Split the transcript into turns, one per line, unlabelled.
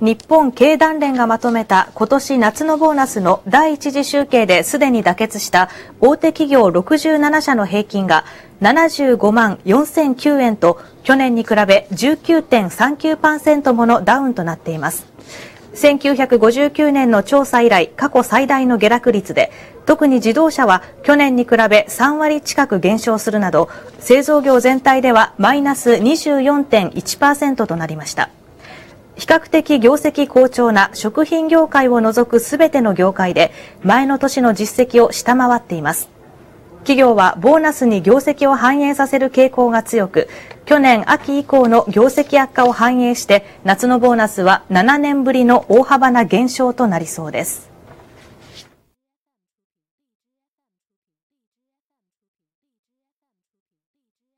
日本経団連がまとめた今年夏のボーナスの第一次集計ですでに妥結した大手企業67社の平均が75万4009円と去年に比べ19.39%ものダウンとなっています。1959年の調査以来過去最大の下落率で特に自動車は去年に比べ3割近く減少するなど製造業全体ではマイナス24.1%となりました比較的業績好調な食品業界を除く全ての業界で前の年の実績を下回っています。企業はボーナスに業績を反映させる傾向が強く、去年秋以降の業績悪化を反映して、夏のボーナスは7年ぶりの大幅な減少となりそうです。